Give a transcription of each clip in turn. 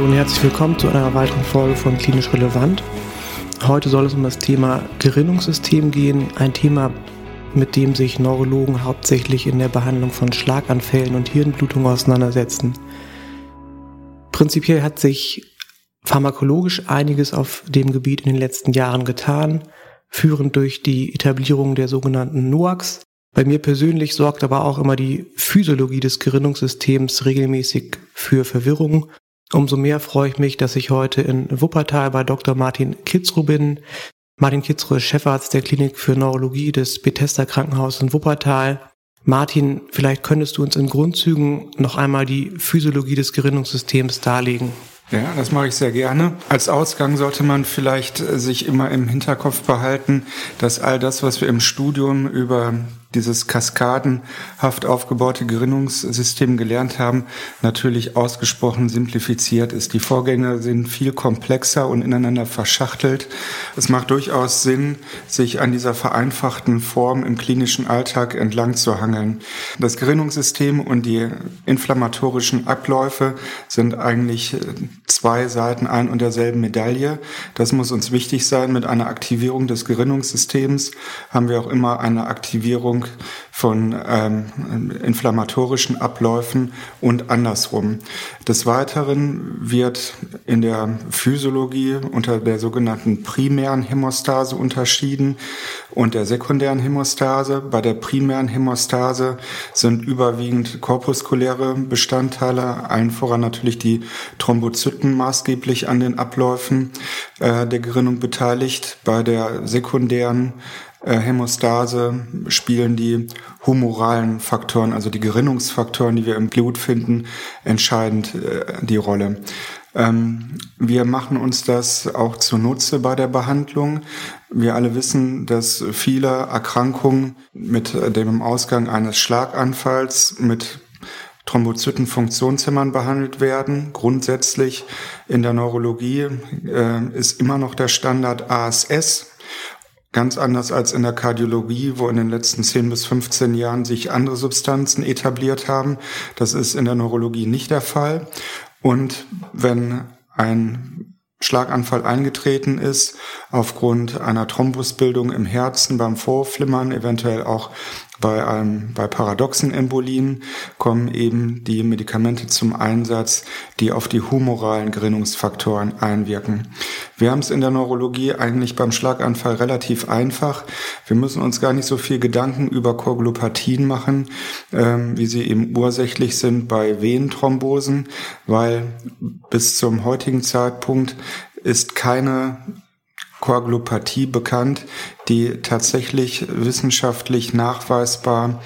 Hallo und herzlich willkommen zu einer weiteren Folge von Klinisch Relevant. Heute soll es um das Thema Gerinnungssystem gehen, ein Thema, mit dem sich Neurologen hauptsächlich in der Behandlung von Schlaganfällen und Hirnblutung auseinandersetzen. Prinzipiell hat sich pharmakologisch einiges auf dem Gebiet in den letzten Jahren getan, führend durch die Etablierung der sogenannten NOACs. Bei mir persönlich sorgt aber auch immer die Physiologie des Gerinnungssystems regelmäßig für Verwirrung. Umso mehr freue ich mich, dass ich heute in Wuppertal bei Dr. Martin Kitzrow bin. Martin Kitzrow ist Chefarzt der Klinik für Neurologie des Bethesda Krankenhauses in Wuppertal. Martin, vielleicht könntest du uns in Grundzügen noch einmal die Physiologie des Gerinnungssystems darlegen. Ja, das mache ich sehr gerne. Als Ausgang sollte man vielleicht sich immer im Hinterkopf behalten, dass all das, was wir im Studium über dieses kaskadenhaft aufgebaute Gerinnungssystem gelernt haben, natürlich ausgesprochen simplifiziert ist. Die Vorgänge sind viel komplexer und ineinander verschachtelt. Es macht durchaus Sinn, sich an dieser vereinfachten Form im klinischen Alltag entlang zu hangeln. Das Gerinnungssystem und die inflammatorischen Abläufe sind eigentlich äh, zwei Seiten ein und derselben Medaille. Das muss uns wichtig sein. Mit einer Aktivierung des Gerinnungssystems haben wir auch immer eine Aktivierung Bekämpfung von ähm, inflammatorischen Abläufen und andersrum. Des Weiteren wird in der Physiologie unter der sogenannten primären Hämostase unterschieden und der sekundären Hämostase. Bei der primären Hämostase sind überwiegend korpuskuläre Bestandteile, allen voran natürlich die Thrombozyten maßgeblich an den Abläufen äh, der Gerinnung beteiligt. Bei der sekundären äh, Hämostase spielen die humoralen Faktoren, also die Gerinnungsfaktoren, die wir im Blut finden, entscheidend äh, die Rolle. Ähm, wir machen uns das auch zunutze bei der Behandlung. Wir alle wissen, dass viele Erkrankungen mit dem Ausgang eines Schlaganfalls mit Thrombozytenfunktionshämmern behandelt werden. Grundsätzlich in der Neurologie äh, ist immer noch der Standard ASS, Ganz anders als in der Kardiologie, wo in den letzten 10 bis 15 Jahren sich andere Substanzen etabliert haben. Das ist in der Neurologie nicht der Fall. Und wenn ein Schlaganfall eingetreten ist, aufgrund einer Thrombusbildung im Herzen beim Vorflimmern, eventuell auch bei, einem, bei paradoxen Embolien kommen eben die Medikamente zum Einsatz, die auf die humoralen Gerinnungsfaktoren einwirken. Wir haben es in der Neurologie eigentlich beim Schlaganfall relativ einfach. Wir müssen uns gar nicht so viel Gedanken über Koagulopathien machen, ähm, wie sie eben ursächlich sind bei Venenthrombosen, weil bis zum heutigen Zeitpunkt ist keine Koagulopathie bekannt, die tatsächlich wissenschaftlich nachweisbar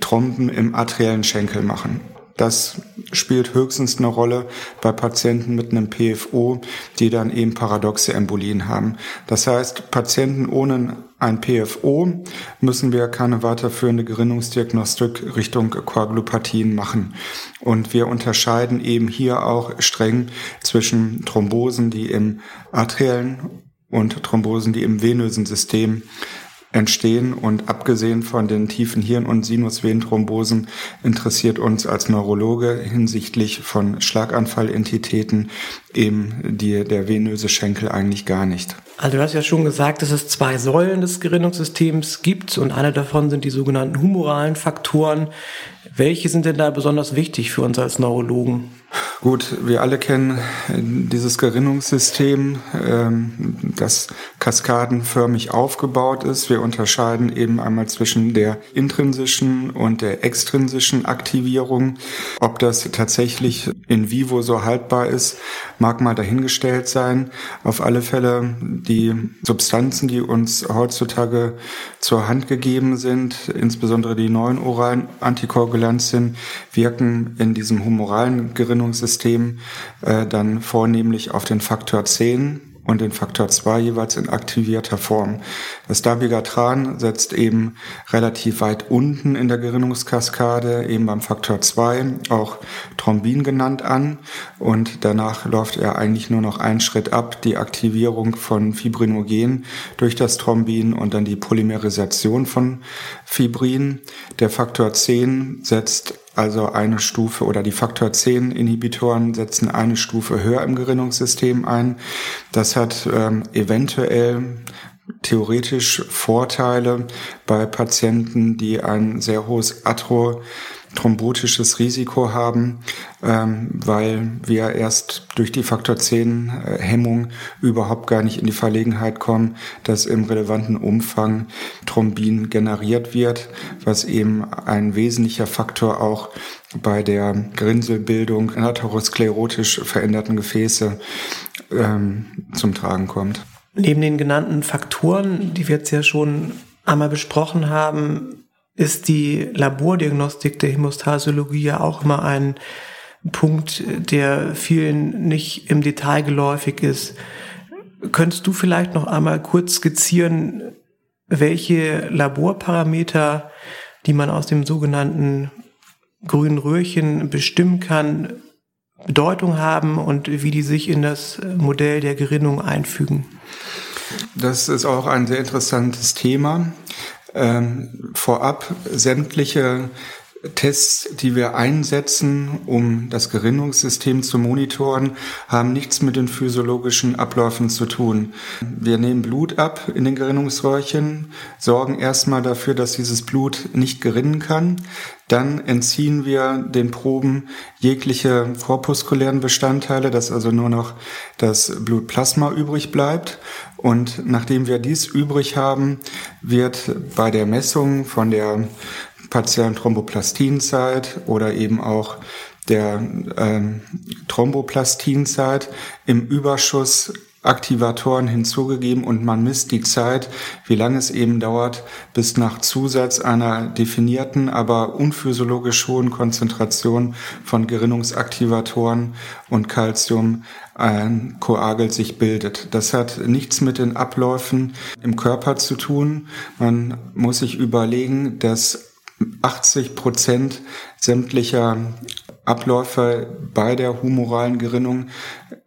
Tromben im arteriellen Schenkel machen. Das spielt höchstens eine Rolle bei Patienten mit einem PFO, die dann eben paradoxe Embolien haben. Das heißt, Patienten ohne ein PFO müssen wir keine weiterführende Gerinnungsdiagnostik Richtung Koagulopathien machen. Und wir unterscheiden eben hier auch streng zwischen Thrombosen, die im arteriellen und Thrombosen, die im venösen System entstehen. Und abgesehen von den tiefen Hirn- und Sinusvenenthrombosen interessiert uns als Neurologe hinsichtlich von Schlaganfallentitäten eben die, der venöse Schenkel eigentlich gar nicht. Also du hast ja schon gesagt, dass es zwei Säulen des Gerinnungssystems gibt und eine davon sind die sogenannten humoralen Faktoren. Welche sind denn da besonders wichtig für uns als Neurologen? Gut, wir alle kennen äh, dieses Gerinnungssystem, ähm, das kaskadenförmig aufgebaut ist. Wir unterscheiden eben einmal zwischen der intrinsischen und der extrinsischen Aktivierung. Ob das tatsächlich in vivo so haltbar ist, mag mal dahingestellt sein. Auf alle Fälle die Substanzen, die uns heutzutage zur Hand gegeben sind, insbesondere die neuen oralen Antikoagulantien, wirken in diesem humoralen Gerinnungssystem äh, dann vornehmlich auf den Faktor 10 und den Faktor 2 jeweils in aktivierter Form. Das Dabigatran setzt eben relativ weit unten in der Gerinnungskaskade, eben beim Faktor 2, auch Thrombin genannt an. Und danach läuft er eigentlich nur noch einen Schritt ab, die Aktivierung von Fibrinogen durch das Thrombin und dann die Polymerisation von Fibrin. Der Faktor 10 setzt also eine Stufe oder die Faktor 10 Inhibitoren setzen eine Stufe höher im Gerinnungssystem ein. Das hat ähm, eventuell theoretisch Vorteile bei Patienten, die ein sehr hohes Atro thrombotisches Risiko haben, ähm, weil wir erst durch die Faktor 10 äh, Hemmung überhaupt gar nicht in die Verlegenheit kommen, dass im relevanten Umfang Thrombin generiert wird, was eben ein wesentlicher Faktor auch bei der Grinselbildung atherosklerotisch veränderten Gefäße ähm, zum Tragen kommt. Neben den genannten Faktoren, die wir jetzt ja schon einmal besprochen haben, ist die Labordiagnostik der Hämostasiologie ja auch immer ein Punkt, der vielen nicht im Detail geläufig ist. Könntest du vielleicht noch einmal kurz skizzieren, welche Laborparameter, die man aus dem sogenannten grünen Röhrchen bestimmen kann, Bedeutung haben und wie die sich in das Modell der Gerinnung einfügen? Das ist auch ein sehr interessantes Thema ähm, vorab sämtliche Tests, die wir einsetzen, um das Gerinnungssystem zu monitoren, haben nichts mit den physiologischen Abläufen zu tun. Wir nehmen Blut ab in den Gerinnungsröhrchen, sorgen erstmal dafür, dass dieses Blut nicht gerinnen kann. Dann entziehen wir den Proben jegliche korpuskulären Bestandteile, dass also nur noch das Blutplasma übrig bleibt. Und nachdem wir dies übrig haben, wird bei der Messung von der partiellen Thromboplastinzeit oder eben auch der ähm, Thromboplastinzeit im Überschuss Aktivatoren hinzugegeben und man misst die Zeit, wie lange es eben dauert, bis nach Zusatz einer definierten, aber unphysiologisch hohen Konzentration von Gerinnungsaktivatoren und Calcium ein Koagel sich bildet. Das hat nichts mit den Abläufen im Körper zu tun. Man muss sich überlegen, dass 80 Prozent sämtlicher Abläufe bei der humoralen Gerinnung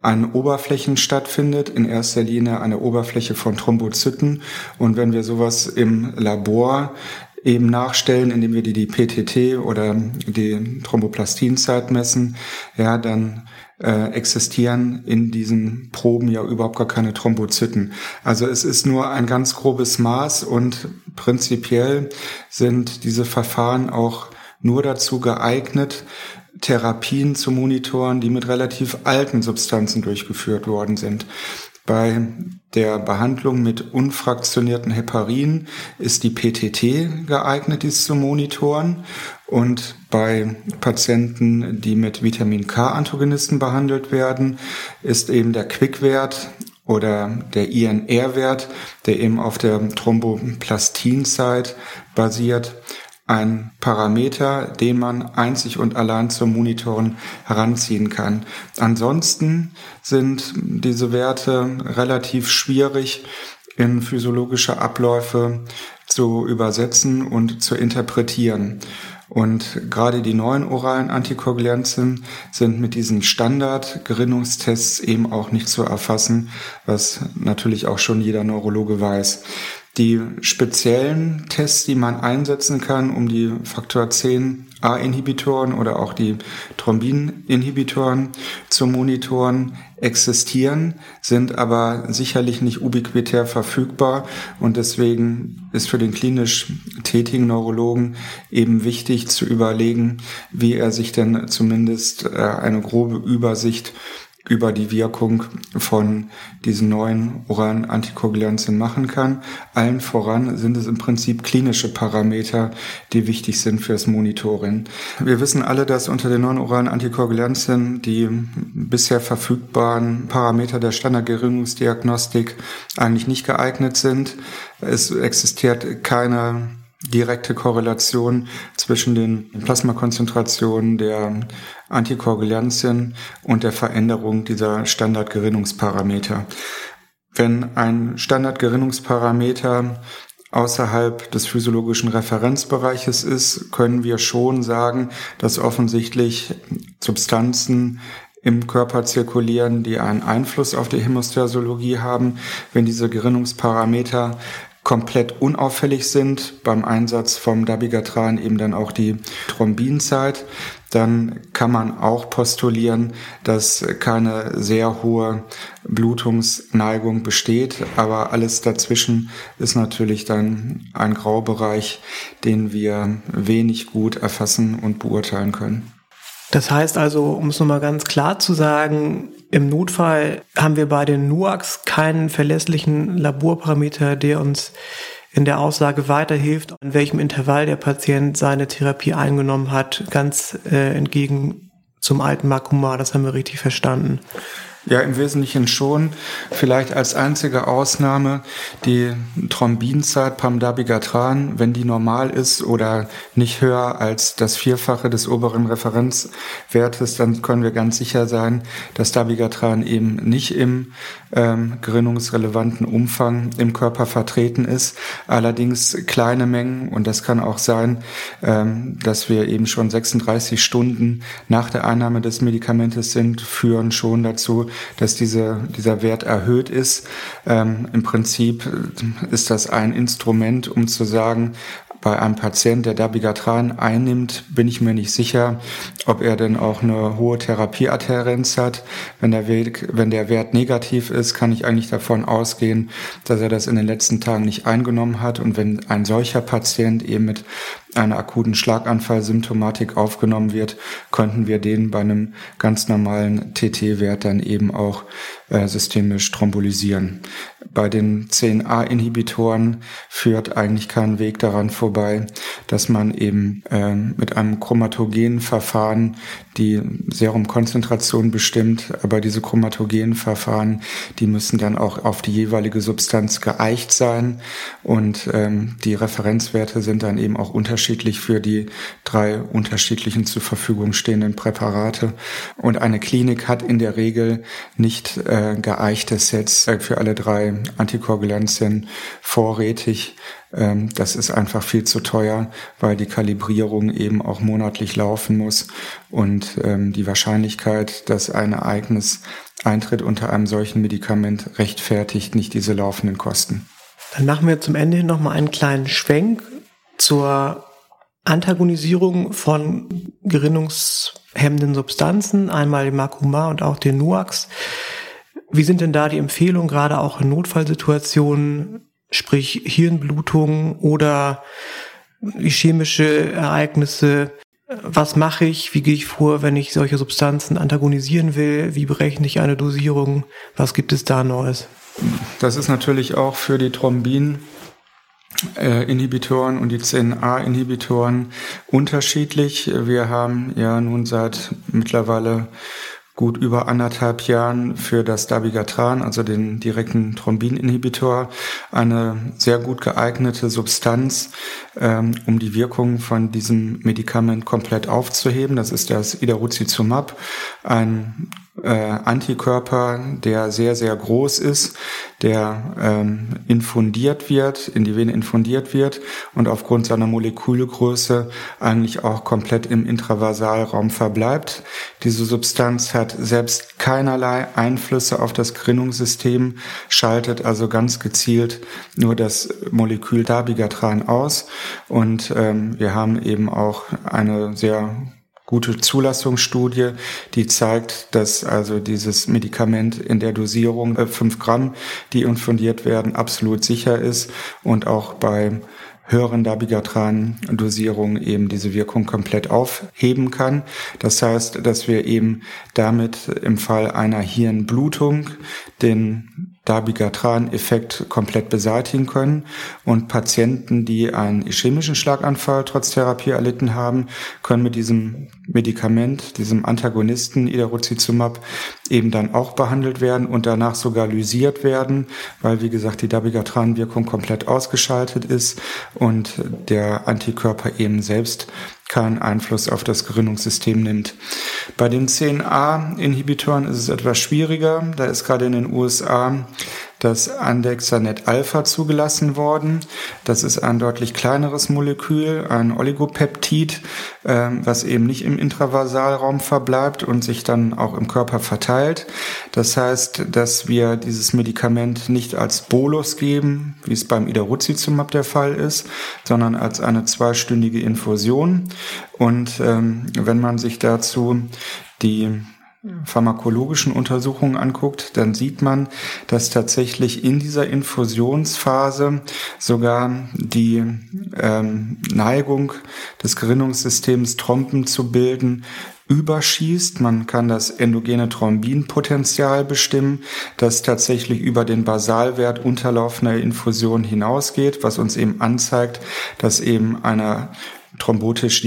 an Oberflächen stattfindet, in erster Linie eine Oberfläche von Thrombozyten. Und wenn wir sowas im Labor eben nachstellen, indem wir die, die PTT oder die Thromboplastinzeit messen, ja, dann äh, existieren in diesen Proben ja überhaupt gar keine Thrombozyten. Also es ist nur ein ganz grobes Maß und prinzipiell sind diese Verfahren auch nur dazu geeignet, Therapien zu monitoren, die mit relativ alten Substanzen durchgeführt worden sind. Bei der Behandlung mit unfraktionierten Heparin ist die PTT geeignet, dies zu monitoren. Und bei Patienten, die mit Vitamin K-Antagonisten behandelt werden, ist eben der Quickwert oder der INR-Wert, der eben auf der Thromboplastinzeit basiert, ein Parameter, den man einzig und allein zum Monitoren heranziehen kann. Ansonsten sind diese Werte relativ schwierig in physiologische Abläufe zu übersetzen und zu interpretieren. Und gerade die neuen oralen Antikoagulantien sind mit diesen Standardgerinnungstests eben auch nicht zu erfassen, was natürlich auch schon jeder Neurologe weiß. Die speziellen Tests, die man einsetzen kann, um die Faktor 10 A-Inhibitoren oder auch die Thrombin-Inhibitoren zu monitoren, existieren, sind aber sicherlich nicht ubiquitär verfügbar. Und deswegen ist für den klinisch tätigen Neurologen eben wichtig zu überlegen, wie er sich denn zumindest äh, eine grobe Übersicht über die Wirkung von diesen neuen oralen Antikoagulantien machen kann. Allen voran sind es im Prinzip klinische Parameter, die wichtig sind fürs Monitoring. Wir wissen alle, dass unter den neuen oralen Antikoagulantien die bisher verfügbaren Parameter der Standardgerinnungsdiagnostik eigentlich nicht geeignet sind. Es existiert keine direkte Korrelation zwischen den Plasmakonzentrationen der Antikoagulantien und der Veränderung dieser Standardgerinnungsparameter. Wenn ein Standardgerinnungsparameter außerhalb des physiologischen Referenzbereiches ist, können wir schon sagen, dass offensichtlich Substanzen im Körper zirkulieren, die einen Einfluss auf die Hämostasiologie haben. Wenn diese Gerinnungsparameter komplett unauffällig sind, beim Einsatz vom Dabigatran eben dann auch die Thrombinzeit, dann kann man auch postulieren, dass keine sehr hohe Blutungsneigung besteht, aber alles dazwischen ist natürlich dann ein Graubereich, den wir wenig gut erfassen und beurteilen können. Das heißt also, um es nochmal ganz klar zu sagen, im Notfall haben wir bei den NUACs keinen verlässlichen Laborparameter, der uns in der Aussage weiterhilft, in welchem Intervall der Patient seine Therapie eingenommen hat, ganz äh, entgegen zum alten Makuma. Das haben wir richtig verstanden. Ja, im Wesentlichen schon. Vielleicht als einzige Ausnahme die Thrombinzeit Pamdabigatran, wenn die normal ist oder nicht höher als das Vierfache des oberen Referenzwertes, dann können wir ganz sicher sein, dass Dabigatran eben nicht im ähm, gerinnungsrelevanten Umfang im Körper vertreten ist. Allerdings kleine Mengen und das kann auch sein, ähm, dass wir eben schon 36 Stunden nach der Einnahme des Medikamentes sind, führen schon dazu, dass diese, dieser Wert erhöht ist. Ähm, Im Prinzip ist das ein Instrument, um zu sagen, bei einem Patient, der Dabigatran einnimmt, bin ich mir nicht sicher, ob er denn auch eine hohe Therapieadherenz hat. Wenn der, Weg, wenn der Wert negativ ist, kann ich eigentlich davon ausgehen, dass er das in den letzten Tagen nicht eingenommen hat. Und wenn ein solcher Patient eben mit einer akuten Schlaganfallsymptomatik aufgenommen wird, könnten wir den bei einem ganz normalen TT-Wert dann eben auch äh, systemisch thrombolysieren. Bei den 10a-Inhibitoren führt eigentlich kein Weg daran vorbei, dass man eben äh, mit einem chromatogenen Verfahren die Serumkonzentration bestimmt, aber diese chromatogenen Verfahren, die müssen dann auch auf die jeweilige Substanz geeicht sein und ähm, die Referenzwerte sind dann eben auch unterschiedlich für die drei unterschiedlichen zur Verfügung stehenden Präparate und eine Klinik hat in der Regel nicht äh, geeichte Sets äh, für alle drei Antikoagulantien vorrätig. Ähm, das ist einfach viel zu teuer, weil die Kalibrierung eben auch monatlich laufen muss und ähm, die Wahrscheinlichkeit, dass ein Ereignis eintritt unter einem solchen Medikament, rechtfertigt nicht diese laufenden Kosten. Dann machen wir zum Ende hin nochmal einen kleinen Schwenk zur Antagonisierung von gerinnungshemmenden Substanzen, einmal den Makuma und auch den Nuax. Wie sind denn da die Empfehlungen, gerade auch in Notfallsituationen, sprich Hirnblutung oder chemische Ereignisse? Was mache ich? Wie gehe ich vor, wenn ich solche Substanzen antagonisieren will? Wie berechne ich eine Dosierung? Was gibt es da Neues? Das ist natürlich auch für die Thrombin Inhibitoren und die 10a-Inhibitoren unterschiedlich. Wir haben ja nun seit mittlerweile gut über anderthalb Jahren für das Dabigatran, also den direkten Thrombininhibitor, eine sehr gut geeignete Substanz, ähm, um die Wirkung von diesem Medikament komplett aufzuheben. Das ist das Idarucizumab, ein äh, Antikörper, der sehr, sehr groß ist, der ähm, infundiert wird, in die Vene infundiert wird und aufgrund seiner Molekülgröße eigentlich auch komplett im Intravasalraum verbleibt. Diese Substanz hat selbst keinerlei Einflüsse auf das Gerinnungssystem, schaltet also ganz gezielt nur das Molekül Dabigatran aus und ähm, wir haben eben auch eine sehr gute Zulassungsstudie, die zeigt, dass also dieses Medikament in der Dosierung äh, 5 Gramm, die infundiert werden, absolut sicher ist und auch bei höheren Dabigatran-Dosierungen eben diese Wirkung komplett aufheben kann. Das heißt, dass wir eben damit im Fall einer Hirnblutung den Dabigatran-Effekt komplett beseitigen können. Und Patienten, die einen ischämischen Schlaganfall trotz Therapie erlitten haben, können mit diesem Medikament, diesem Antagonisten Idarucizumab, eben dann auch behandelt werden und danach sogar lysiert werden, weil, wie gesagt, die Dabigatran-Wirkung komplett ausgeschaltet ist und der Antikörper eben selbst keinen Einfluss auf das Gerinnungssystem nimmt. Bei den 10a-Inhibitoren ist es etwas schwieriger. Da ist gerade in den USA das Andexanet Alpha zugelassen worden. Das ist ein deutlich kleineres Molekül, ein Oligopeptid, äh, was eben nicht im Intravasalraum verbleibt und sich dann auch im Körper verteilt. Das heißt, dass wir dieses Medikament nicht als Bolus geben, wie es beim Idaruzizumab der Fall ist, sondern als eine zweistündige Infusion. Und ähm, wenn man sich dazu die pharmakologischen Untersuchungen anguckt, dann sieht man, dass tatsächlich in dieser Infusionsphase sogar die ähm, Neigung des Gerinnungssystems Trompen zu bilden überschießt. Man kann das endogene Thrombinpotenzial bestimmen, das tatsächlich über den Basalwert unterlaufender Infusion hinausgeht, was uns eben anzeigt, dass eben eine thrombotisch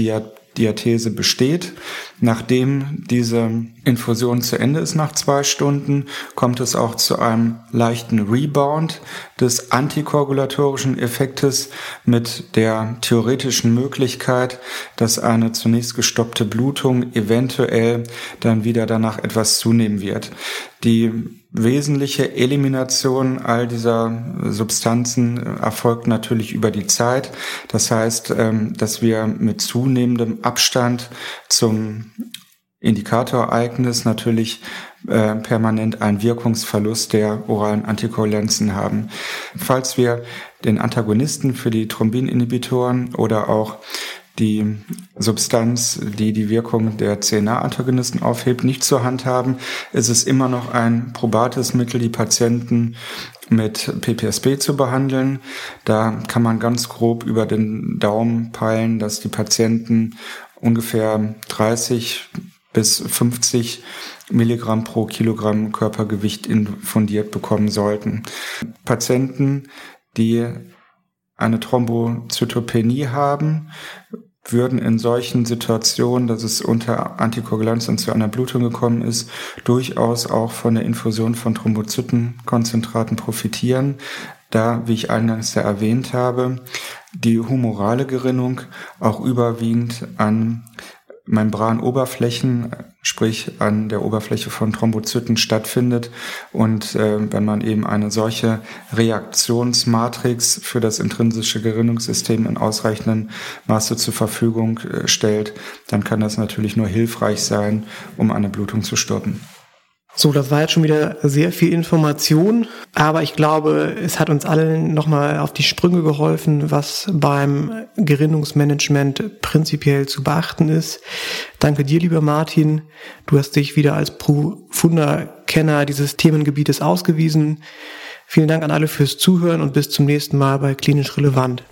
Diathese besteht. Nachdem diese Infusion zu Ende ist nach zwei Stunden, kommt es auch zu einem leichten Rebound des antikoagulatorischen Effektes mit der theoretischen Möglichkeit, dass eine zunächst gestoppte Blutung eventuell dann wieder danach etwas zunehmen wird. Die wesentliche Elimination all dieser Substanzen erfolgt natürlich über die Zeit. Das heißt, ähm, dass wir mit zunehmendem Abstand zum Indikatorereignis natürlich äh, permanent einen Wirkungsverlust der oralen Antikoagulanzen haben. Falls wir den Antagonisten für die Thrombin-Inhibitoren oder auch die Substanz, die die Wirkung der CNA-Antagonisten aufhebt, nicht zur Hand haben, ist es immer noch ein probates Mittel, die Patienten mit PPSB zu behandeln. Da kann man ganz grob über den Daumen peilen, dass die Patienten ungefähr 30 bis 50 Milligramm pro Kilogramm Körpergewicht infundiert bekommen sollten. Patienten, die eine Thrombozytopenie haben, würden in solchen Situationen, dass es unter Antikoagulanz und zu einer Blutung gekommen ist, durchaus auch von der Infusion von Thrombozytenkonzentraten profitieren, da, wie ich eingangs ja erwähnt habe, die humorale Gerinnung auch überwiegend an Membranoberflächen, sprich an der Oberfläche von Thrombozyten stattfindet. Und äh, wenn man eben eine solche Reaktionsmatrix für das intrinsische Gerinnungssystem in ausreichendem Maße zur Verfügung äh, stellt, dann kann das natürlich nur hilfreich sein, um eine Blutung zu stoppen. So, das war jetzt schon wieder sehr viel Information, aber ich glaube, es hat uns allen nochmal auf die Sprünge geholfen, was beim Gerinnungsmanagement prinzipiell zu beachten ist. Danke dir, lieber Martin. Du hast dich wieder als profunder Kenner dieses Themengebietes ausgewiesen. Vielen Dank an alle fürs Zuhören und bis zum nächsten Mal bei Klinisch Relevant.